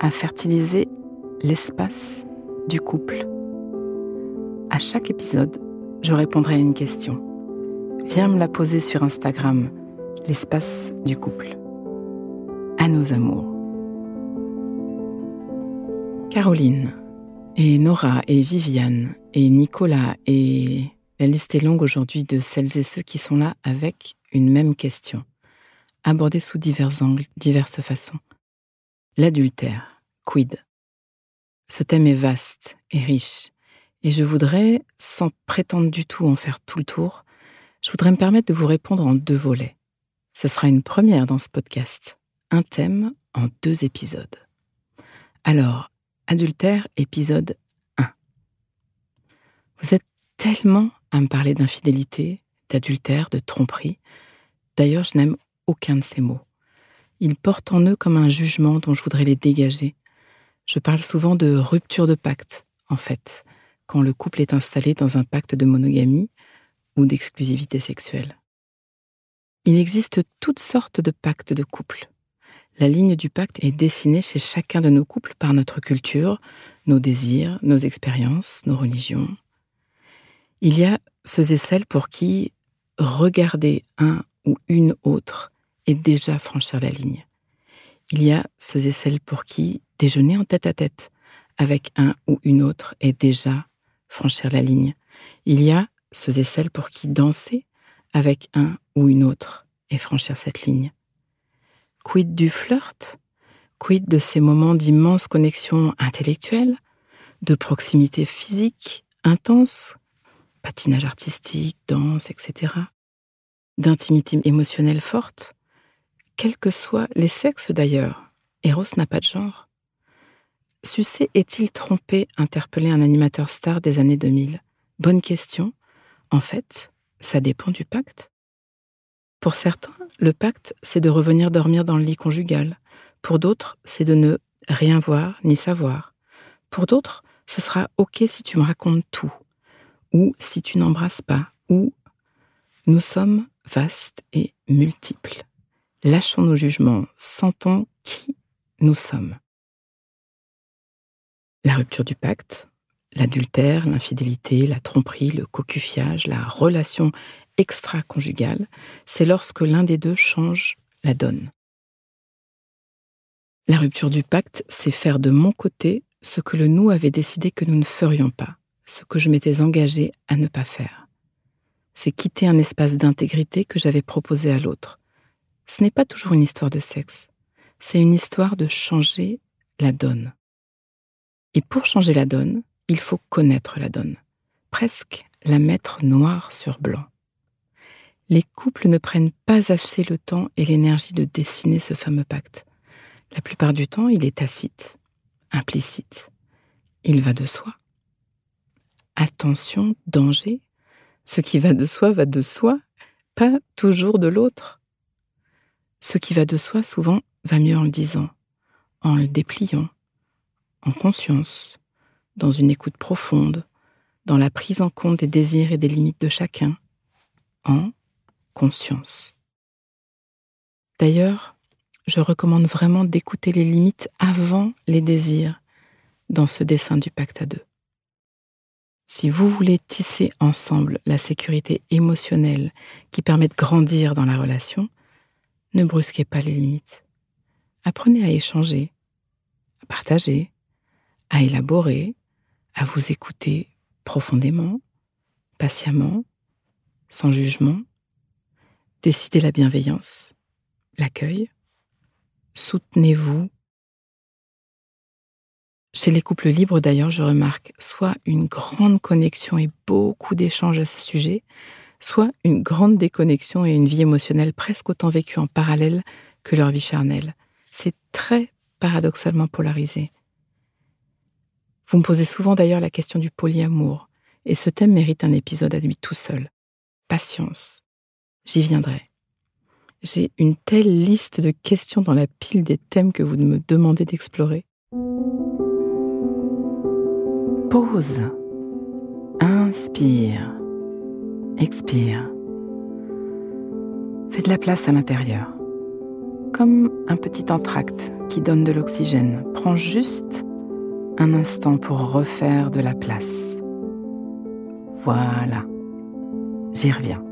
à fertiliser l'espace du couple. À chaque épisode, je répondrai à une question. Viens me la poser sur Instagram, l'espace du couple. À nos amours. Caroline et Nora et Viviane et Nicolas et la liste est longue aujourd'hui de celles et ceux qui sont là avec une même question, abordée sous divers angles, diverses façons. L'adultère, quid? Ce thème est vaste et riche, et je voudrais, sans prétendre du tout en faire tout le tour, je voudrais me permettre de vous répondre en deux volets. Ce sera une première dans ce podcast, un thème en deux épisodes. Alors, adultère, épisode 1. Vous êtes tellement à me parler d'infidélité, d'adultère, de tromperie. D'ailleurs, je n'aime aucun de ces mots. Ils portent en eux comme un jugement dont je voudrais les dégager. Je parle souvent de rupture de pacte, en fait, quand le couple est installé dans un pacte de monogamie ou d'exclusivité sexuelle. Il existe toutes sortes de pactes de couple. La ligne du pacte est dessinée chez chacun de nos couples par notre culture, nos désirs, nos expériences, nos religions. Il y a ceux et celles pour qui regarder un ou une autre et déjà franchir la ligne. Il y a ceux et celles pour qui déjeuner en tête à tête avec un ou une autre est déjà franchir la ligne. Il y a ceux et celles pour qui danser avec un ou une autre est franchir cette ligne. Quid du flirt? Quid de ces moments d'immense connexion intellectuelle, de proximité physique intense, patinage artistique, danse, etc., d'intimité émotionnelle forte? Quels que soient les sexes d'ailleurs. Eros n'a pas de genre. Sucé est-il trompé interpellé un animateur star des années 2000 Bonne question. En fait, ça dépend du pacte. Pour certains, le pacte, c'est de revenir dormir dans le lit conjugal. Pour d'autres, c'est de ne rien voir ni savoir. Pour d'autres, ce sera OK si tu me racontes tout, ou si tu n'embrasses pas, ou nous sommes vastes et multiples. Lâchons nos jugements, sentons qui nous sommes. La rupture du pacte, l'adultère, l'infidélité, la tromperie, le cocufiage, la relation extra-conjugale, c'est lorsque l'un des deux change la donne. La rupture du pacte, c'est faire de mon côté ce que le nous avait décidé que nous ne ferions pas, ce que je m'étais engagé à ne pas faire. C'est quitter un espace d'intégrité que j'avais proposé à l'autre, ce n'est pas toujours une histoire de sexe, c'est une histoire de changer la donne. Et pour changer la donne, il faut connaître la donne, presque la mettre noir sur blanc. Les couples ne prennent pas assez le temps et l'énergie de dessiner ce fameux pacte. La plupart du temps, il est tacite, implicite. Il va de soi. Attention, danger. Ce qui va de soi va de soi, pas toujours de l'autre. Ce qui va de soi souvent va mieux en le disant, en le dépliant, en conscience, dans une écoute profonde, dans la prise en compte des désirs et des limites de chacun, en conscience. D'ailleurs, je recommande vraiment d'écouter les limites avant les désirs dans ce dessin du pacte à deux. Si vous voulez tisser ensemble la sécurité émotionnelle qui permet de grandir dans la relation, ne brusquez pas les limites. Apprenez à échanger, à partager, à élaborer, à vous écouter profondément, patiemment, sans jugement, décidez la bienveillance, l'accueil, soutenez-vous. Chez les couples libres d'ailleurs, je remarque soit une grande connexion et beaucoup d'échanges à ce sujet, soit une grande déconnexion et une vie émotionnelle presque autant vécue en parallèle que leur vie charnelle. C'est très paradoxalement polarisé. Vous me posez souvent d'ailleurs la question du polyamour, et ce thème mérite un épisode à lui tout seul. Patience. J'y viendrai. J'ai une telle liste de questions dans la pile des thèmes que vous me demandez d'explorer. Pause. Inspire. Expire. Fais de la place à l'intérieur. Comme un petit entracte qui donne de l'oxygène. Prends juste un instant pour refaire de la place. Voilà. J'y reviens.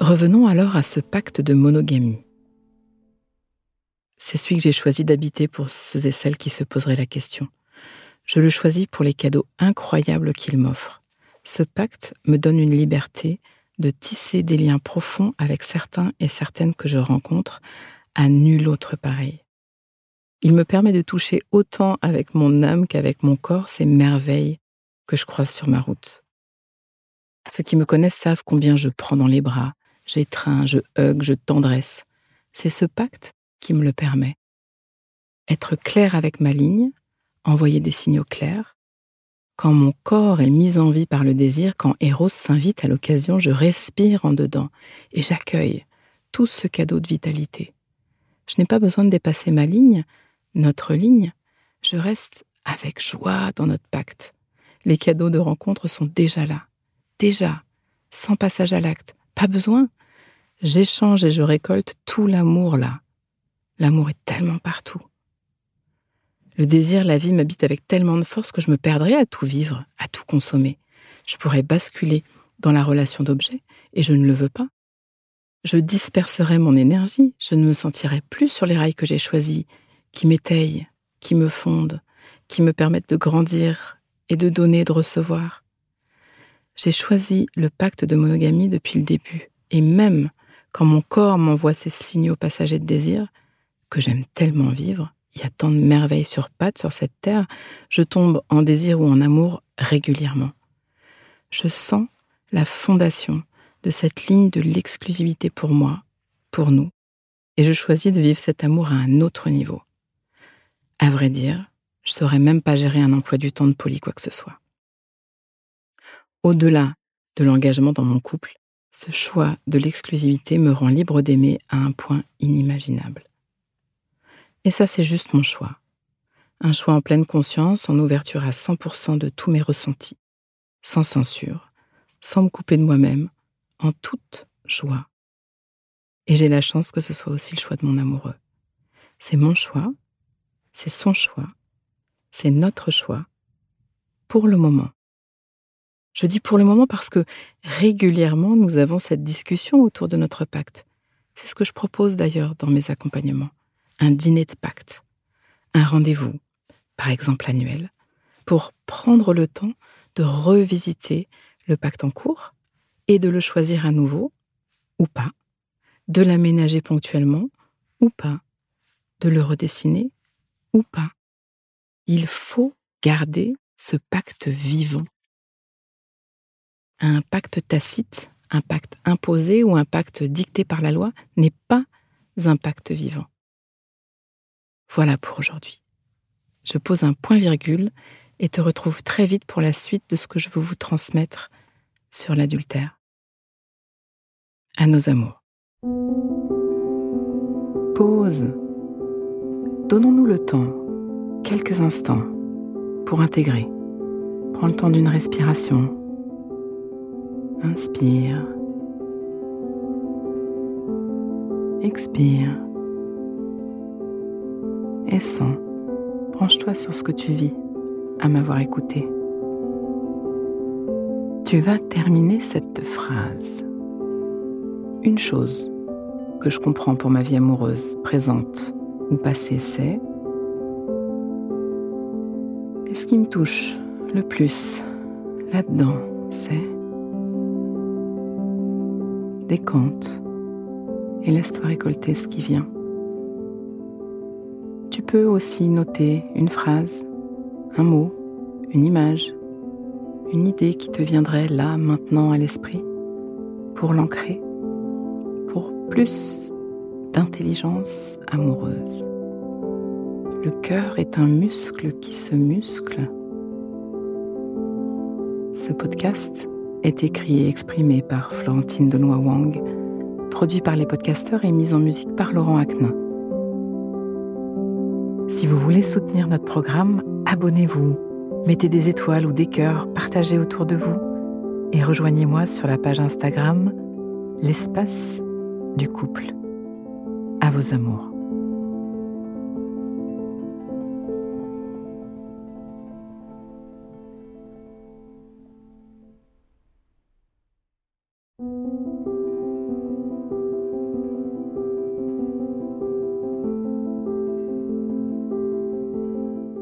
Revenons alors à ce pacte de monogamie. C'est celui que j'ai choisi d'habiter pour ceux et celles qui se poseraient la question. Je le choisis pour les cadeaux incroyables qu'il m'offre. Ce pacte me donne une liberté de tisser des liens profonds avec certains et certaines que je rencontre, à nul autre pareil. Il me permet de toucher autant avec mon âme qu'avec mon corps ces merveilles que je croise sur ma route. Ceux qui me connaissent savent combien je prends dans les bras, j'étreins, je hug, je tendresse. C'est ce pacte qui me le permet. Être clair avec ma ligne, envoyer des signaux clairs. Quand mon corps est mis en vie par le désir, quand Eros s'invite à l'occasion, je respire en dedans et j'accueille tout ce cadeau de vitalité. Je n'ai pas besoin de dépasser ma ligne, notre ligne. Je reste avec joie dans notre pacte. Les cadeaux de rencontre sont déjà là. Déjà, sans passage à l'acte. Pas besoin. J'échange et je récolte tout l'amour là. L'amour est tellement partout. Le désir, la vie m'habite avec tellement de force que je me perdrais à tout vivre, à tout consommer. Je pourrais basculer dans la relation d'objet, et je ne le veux pas. Je disperserais mon énergie, je ne me sentirais plus sur les rails que j'ai choisis, qui m'étayent, qui me fondent, qui me permettent de grandir et de donner et de recevoir. J'ai choisi le pacte de monogamie depuis le début, et même quand mon corps m'envoie ces signaux passagers de désir, que j'aime tellement vivre, il y a tant de merveilles sur pattes sur cette terre, je tombe en désir ou en amour régulièrement. Je sens la fondation de cette ligne de l'exclusivité pour moi, pour nous, et je choisis de vivre cet amour à un autre niveau. À vrai dire, je ne saurais même pas gérer un emploi du temps de poli quoi que ce soit. Au-delà de l'engagement dans mon couple, ce choix de l'exclusivité me rend libre d'aimer à un point inimaginable. Et ça, c'est juste mon choix. Un choix en pleine conscience, en ouverture à 100% de tous mes ressentis, sans censure, sans me couper de moi-même, en toute joie. Et j'ai la chance que ce soit aussi le choix de mon amoureux. C'est mon choix, c'est son choix, c'est notre choix, pour le moment. Je dis pour le moment parce que régulièrement nous avons cette discussion autour de notre pacte. C'est ce que je propose d'ailleurs dans mes accompagnements un dîner de pacte, un rendez-vous, par exemple annuel, pour prendre le temps de revisiter le pacte en cours et de le choisir à nouveau, ou pas, de l'aménager ponctuellement, ou pas, de le redessiner, ou pas. Il faut garder ce pacte vivant. Un pacte tacite, un pacte imposé ou un pacte dicté par la loi n'est pas un pacte vivant. Voilà pour aujourd'hui. Je pose un point virgule et te retrouve très vite pour la suite de ce que je veux vous transmettre sur l'adultère. À nos amours. Pause. Donnons-nous le temps, quelques instants, pour intégrer. Prends le temps d'une respiration. Inspire. Expire et sens. Branche-toi sur ce que tu vis à m'avoir écouté. Tu vas terminer cette phrase. Une chose que je comprends pour ma vie amoureuse, présente ou passée, c'est Et ce qui me touche le plus là-dedans, c'est décompte et laisse-toi récolter ce qui vient. Peux aussi noter une phrase, un mot, une image, une idée qui te viendrait là, maintenant à l'esprit, pour l'ancrer, pour plus d'intelligence amoureuse. Le cœur est un muscle qui se muscle. Ce podcast est écrit et exprimé par Florentine Denois Wang, produit par les podcasteurs et mis en musique par Laurent Aknin. Si vous voulez soutenir notre programme, abonnez-vous, mettez des étoiles ou des cœurs, partagez autour de vous et rejoignez-moi sur la page Instagram L'espace du couple. À vos amours.